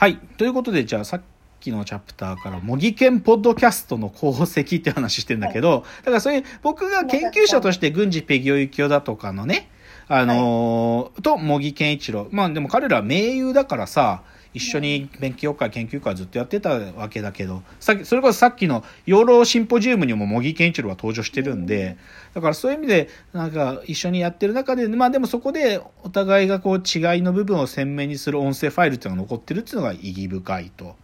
はい。ということで、じゃあさっきのチャプターから、模擬研ポッドキャストの功績って話してんだけど、だからそういう、僕が研究者として軍事ペギオユキオだとかのね、あのーと、茂木健一郎。まあでも彼らは盟友だからさ、一緒に勉強会、研究会ずっとやってたわけだけど、さっき、それこそさっきの養老シンポジウムにも茂木健一郎は登場してるんで、だからそういう意味で、なんか一緒にやってる中で、まあでもそこでお互いがこう違いの部分を鮮明にする音声ファイルっていうのが残ってるっていうのが意義深いと。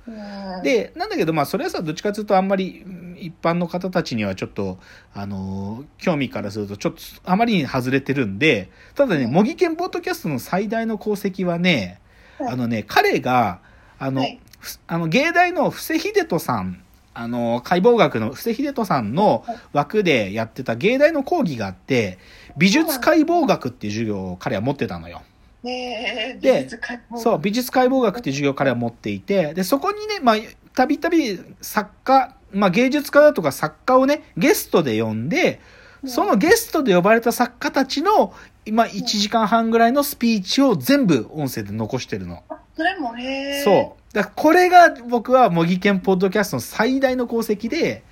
で、なんだけどまあそれはさ、どっちかというとあんまり一般の方たちにはちょっと、あの、興味からするとちょっとあまりに外れてるんで、ただね、茂木健ポッドキャストの最大の功績はね、あのね、彼が、あの、はい。あの、芸大の布施秀人さん、あの、解剖学の布施秀人さんの枠でやってた芸大の講義があって、美術解剖学っていう授業を彼は持ってたのよ。ねえ、でそう、美術解剖学っていう授業を彼は持っていて、で、そこにね、まあ、たびたび作家、まあ、芸術家だとか作家をね、ゲストで呼んで、そのゲストで呼ばれた作家たちの、今1時間半ぐらいのスピーチを全部音声で残してるの。それも、へえ。そう。だこれが僕は模擬研ポッドキャストの最大の功績で、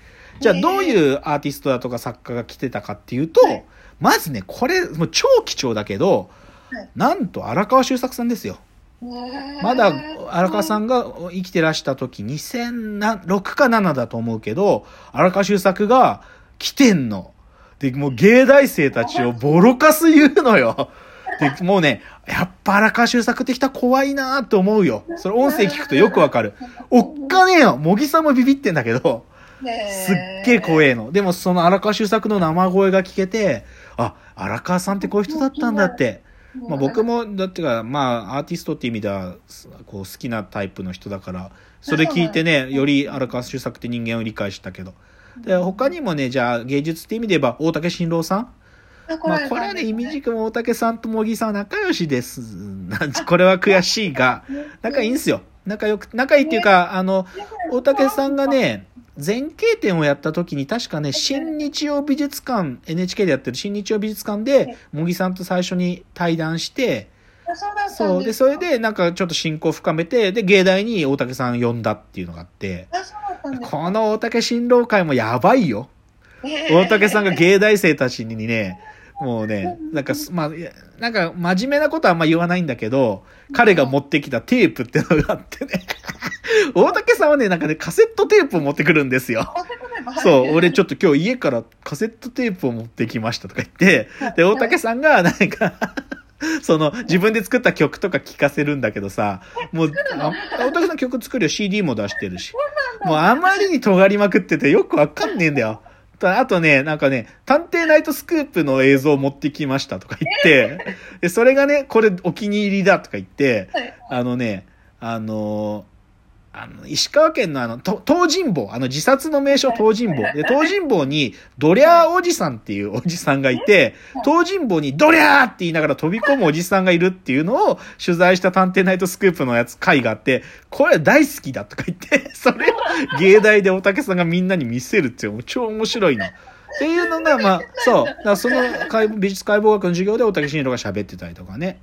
じゃあどういうアーティストだとか作家が来てたかっていうとはい、まずね、これ、もう超貴重だけどはい、なんと荒川修作さんですよ。まだ荒川さんが生きてらした時2006か7だと思うけど、荒川修作が来てんの。で、もう芸大生たちをボロカス言うのよ。で、もうね、やっぱ荒川修作って人は怖いなって思うよ。それ音声聞くとよくわかる。おっかねえよ。茂木さんもビビってんだけど、すっげえ怖えの。でもその荒川修作の生声が聞けて、あ、荒川さんってこういう人だったんだって。まあ、僕もだってかまあアーティストって意味ではこう好きなタイプの人だからそれ聞いてねより荒川修作って人間を理解したけどで他にもねじゃあ芸術って意味で言えば大竹新郎さん？あまあこれはねいみじくも大竹さんと茂木さんは仲良しです。なんこれは悔しいが仲いいんすよ。仲良く仲いいっていうかあの大竹さんがね前景展をやった時に確かね、新日曜美術館、NHK でやってる新日曜美術館で、茂木さんと最初に対談して、あそうでそれでなんかちょっと親交を深めて、で、芸大に大竹さん呼んだっていうのがあって、あ、そうだったんですかこの大竹新郎会もやばいよ。大竹さんが芸大生たちにね、もうね、なんかす、まあ、なんか真面目なことはあんま言わないんだけど、彼が持ってきたテープってのがあってね。大竹さんはね、なんかね、カセットテープを持ってくるんですよ。あそう俺ちょっと今日家からカセットテープを持ってきましたとか言って、で、大竹さんがなんか、その、自分で作った曲とか聴かせるんだけどさ、もう、あ大竹さん曲作るよ、CD も出してるし。もうあまりに尖りまくっててよくわかんねえんだよ。とあとね、なんかね、探偵ナイトスクープの映像を持ってきましたとか言って、で、それがね、これお気に入りだとか言って、はいあのね、あのあの、石川県のあの、と東尋坊、あの自殺の名所東尋坊。で、東尋坊に、ドリャーおじさんっていうおじさんがいて、東尋坊にドリャーって言いながら飛び込むおじさんがいるっていうのを取材した探偵ナイトスクープのやつ、回があって、これ大好きだとか言って、それを芸大で大竹さんがみんなに見せるっていう超面白いの。っていうのが、まあ、そう。その解美術解剖学の授業で大竹新郎が喋ってたりとかね。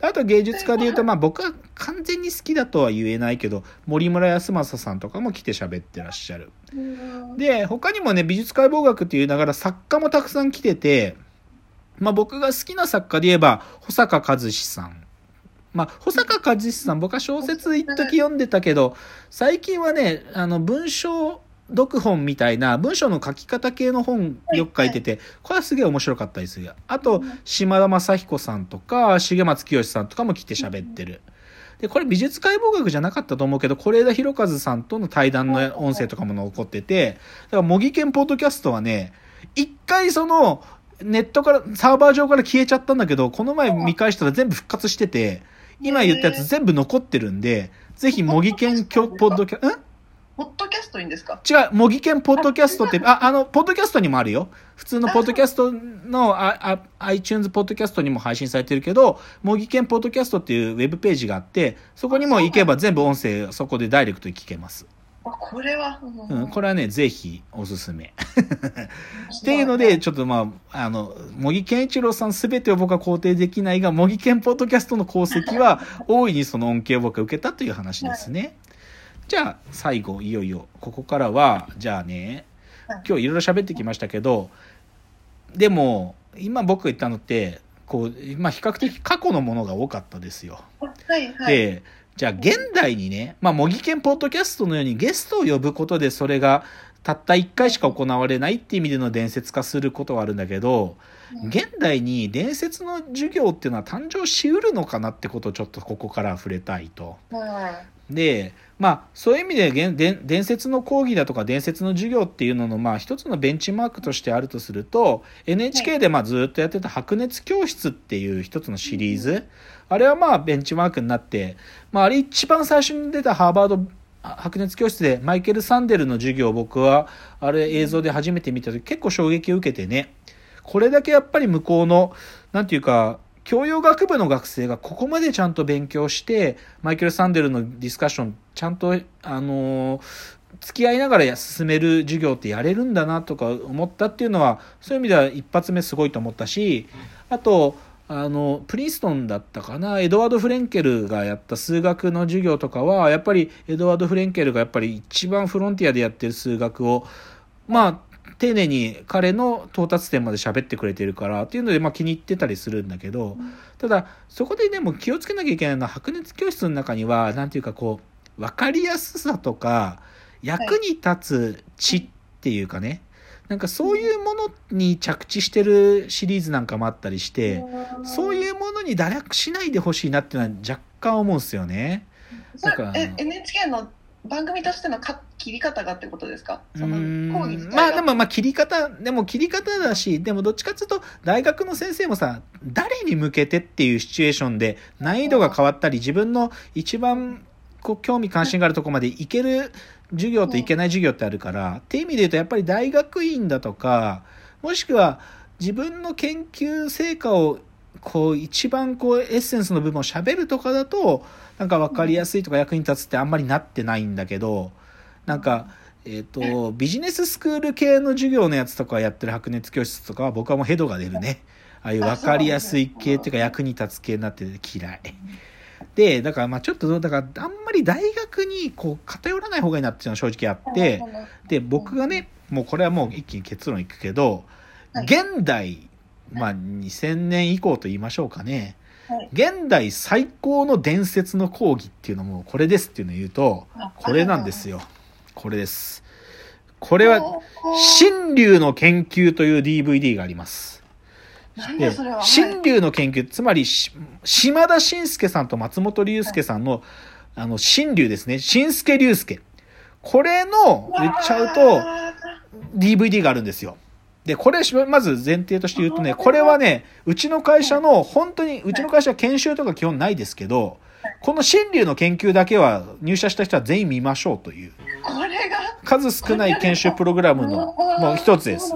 あと芸術家で言うと、まあ僕は完全に好きだとは言えないけど、森村康正さんとかも来て喋ってらっしゃる。うんで、他にもね、美術解剖学って言いながら作家もたくさん来てて、まあ僕が好きな作家で言えば、保坂和志さん。まあ、保坂和志さん、僕は小説一時読んでたけど、最近はね、あの、文章読本みたいな、文章の書き方系の本よく書いてて、これはすげえ面白かったですよ。あと、島田正彦さんとか、重松清さんとかも来て喋ってる。で、これ美術解剖学じゃなかったと思うけど、是枝裕和さんとの対談の音声とかも残ってて、だから模擬研ポッドキャストはね、一回その、ネットから、サーバー上から消えちゃったんだけど、この前見返したら全部復活してて、今言ったやつ全部残ってるんで、ぜひ模擬研ポッドキャ、んポッドキャストいいんですか？違う、模擬研ポッドキャストって、あ、あの、ポッドキャストにもあるよ。普通のポッドキャストの、あ、あ、iTunes ポッドキャストにも配信されてるけど、模擬研ポッドキャストっていうウェブページがあって、そこにも行けば全部音声、そこでダイレクトに聞けます。あこれは、うんうん、これはね、ぜひおすすめ。っていうので、ちょっとまあ、あの、茂木健一郎さんすべてを僕は肯定できないが、茂木健ポッドキャストの功績は、大いにその恩恵を僕は受けたという話ですね。じゃあ、最後、いよいよ、ここからは、じゃあね、今日いろいろ喋ってきましたけど、でも、今僕が言ったのって、こう、まあ、比較的過去のものが多かったですよ。はいはい。で、じゃあ現代にね、まあ、模擬研ポッドキャストのようにゲストを呼ぶことでそれがたった1回しか行われないっていう意味での伝説化することはあるんだけど、うん。現代に伝説の授業っていうのは誕生しうるのかなってことをちょっとここから触れたいと。はで、まあ、そういう意味で現伝伝説の講義だとか伝説の授業っていうのの、まあ、一つのベンチマークとしてあるとすると、NHK でまあずっとやってた白熱教室っていう一つのシリーズ、あれはまあベンチマークになって、まあ、あれ一番最初に出たハーバードあ白熱教室でマイケル・サンデルの授業を僕はあれ映像で初めて見た時結構衝撃を受けてね、これだけやっぱり向こうの、なんていうか、教養学部の学生がここまでちゃんと勉強して、マイケル・サンデルのディスカッション、ちゃんと、あの付き合いながら進める授業ってやれるんだなとか思ったっていうのは、そういう意味では一発目すごいと思ったし、あと、あの、プリンストンだったかな、エドワード・フレンケルがやった数学の授業とかは、やっぱりエドワード・フレンケルがやっぱり一番フロンティアでやってる数学を、まあ、丁寧に彼の到達点まで喋ってくれてるからっていうので、まあ気に入ってたりするんだけど、ただ、そこででも気をつけなきゃいけないのは、白熱教室の中には、なんていうかこう、わかりやすさとか、役に立つ知っていうかね、なんかそういうものに着地してるシリーズなんかもあったりして、そうう。いうものに堕落しないでほしいなっていうのは若干思うんですよね。それだか NHK の番組としてのか切り方がってことですか？うそのー講義まあでもまあ切り方、でも切り方だし、でもどっちかっていうと大学の先生もさ、誰に向けてっていうシチュエーションで難易度が変わったり、自分の一番こう興味関心があるところまでいける授業といけない授業ってあるから、っていう意味で言うとやっぱり大学院だとか、もしくは自分の研究成果をこう一番こうエッセンスの部分を喋るとかだとなんか分かりやすいとか役に立つってあんまりなってないんだけどなんかえっ、とビジネススクール系の授業のやつとかやってる白熱教室とかは僕はもうヘドが出るね。ああいう分かりやすい系っていうか役に立つ系になってて嫌い。でだからまあちょっとだからあんまり大学にこう偏らない方がいいなっていうのは正直あってで僕がねもうこれはもう一気に結論いくけどはい。現代まあ2000年以降と言いましょうかね。はい。現代最高の伝説の講義っていうのもこれですっていうのを言うとこれなんですよ。これです。これは新竜の研究という DVD がありますで新竜の研究つまりし島田紳介さんと松本龍介さんのあの新竜ですね。新助龍介。これの言っちゃうと DVD があるんですよ。で、これ、まず前提として言うとね、これはね、うちの会社の、本当に、うちの会社は研修とか基本ないですけど、この新竜の研究だけは入社した人は全員見ましょうという、これが数少ない研修プログラムのもう一つです。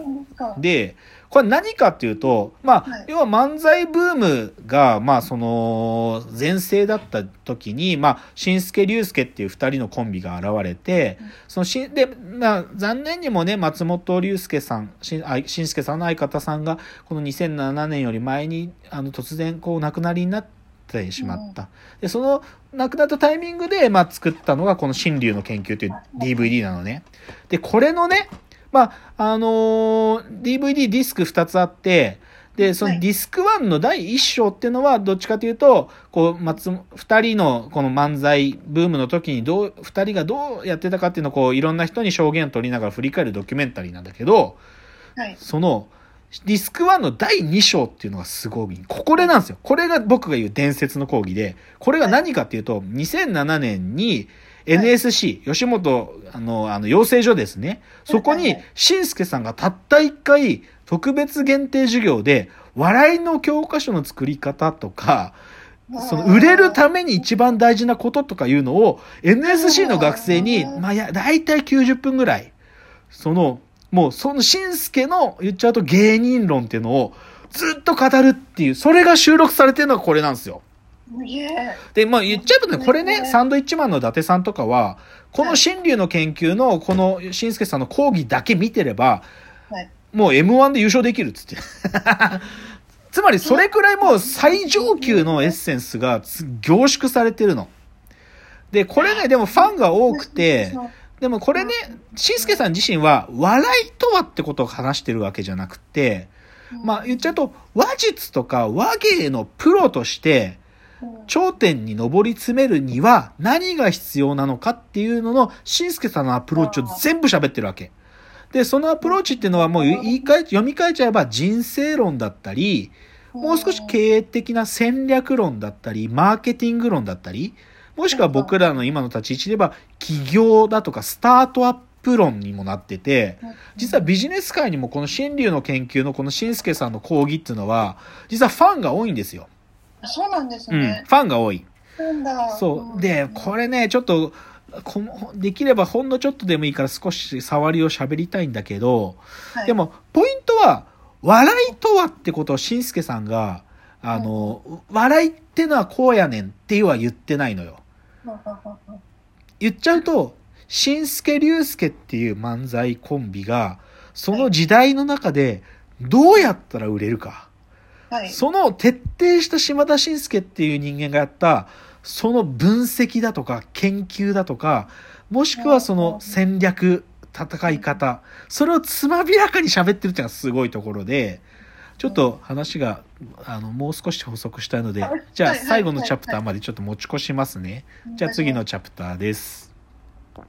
で、これ何かっていうと、まあはい、要は漫才ブームが、まあ、その、前世だった時に、まあ、新助龍介っていう二人のコンビが現れて、そのし、で、まあ、残念にもね、松本龍介さん、しあ新助さんの相方さんが、この2007年より前に、あの、突然、こう、亡くなりになってしまった。で、その、亡くなったタイミングで、まあ、作ったのが、この新竜の研究という DVD なのね。で、これのね、まあ、あのー DVD ディスク2つあって、で、そのディスク1の第1章っていうのは、どっちかというと、こう、松、二人のこの漫才ブームの時にどう、二人がどうやってたかっていうのをこう、いろんな人に証言を取りながら振り返るドキュメンタリーなんだけど、はいその、ディスク1の第2章っていうのがすごい。ここれなんですよ。これが僕が言う伝説の講義で、これが何かっていうと、2007年に NSC、吉本、あの、あの、養成所ですね。そこにしんすけさんがたった一回、特別限定授業で、笑いの教科書の作り方とか、その売れるために一番大事なこととかいうのを NSC の学生に、まあ、や、だいたい90分ぐらい、その、もうそのしんすけの言っちゃうと芸人論っていうのをずっと語るっていう、それが収録されてるのがこれなんですよ。で、まあ言っちゃえばね、これね、サンドイッチマンの伊達さんとかは、この新竜の研究の、この、しんすけさんの講義だけ見てれば、はい。もう M1 で優勝できるっつって。つまりそれくらいもう最上級のエッセンスがつ凝縮されてるの。で、これね、でもファンが多くて、でもこれね、しんすけさん自身は、笑いとはってことを話してるわけじゃなくて、まあ言っちゃうと、話術とか話芸のプロとして、頂点に上り詰めるには何が必要なのかっていうのの、しんすけさんのアプローチを全部喋ってるわけ。で、そのアプローチっていうのはもう言い換え、読み替えちゃえば人生論だったり、もう少し経営的な戦略論だったり、マーケティング論だったり、もしくは僕らの今の立ち位置で言えば、起業だとかスタートアップ論にもなってて、実はビジネス界にもこの新流の研究のこのしんすけさんの講義っていうのは、実はファンが多いんですよ。そうなんですうん。ね。ファンが多い。なんだ。そう。で、これね、ちょっと、できればほんのちょっとでもいいから少し触りを喋りたいんだけど、はいで、も、ポイントは、笑いとはってことをしんすけさんが、あの、笑いってのはこうやねんっては言ってないのよ。言っちゃうと、しんすけりゅうすけっていう漫才コンビが、その時代の中でどうやったら売れるか。はい。その徹底した島田紳介っていう人間がやった、その分析だとか研究だとか、もしくはその戦略、戦い方、それをつまびらかに喋ってるっていうのがすごいところで、ちょっと話が、あの、もう少し補足したいのではい、じゃあはい最後のチャプターまでちょっと持ち越しますね。じゃあ次のチャプターです。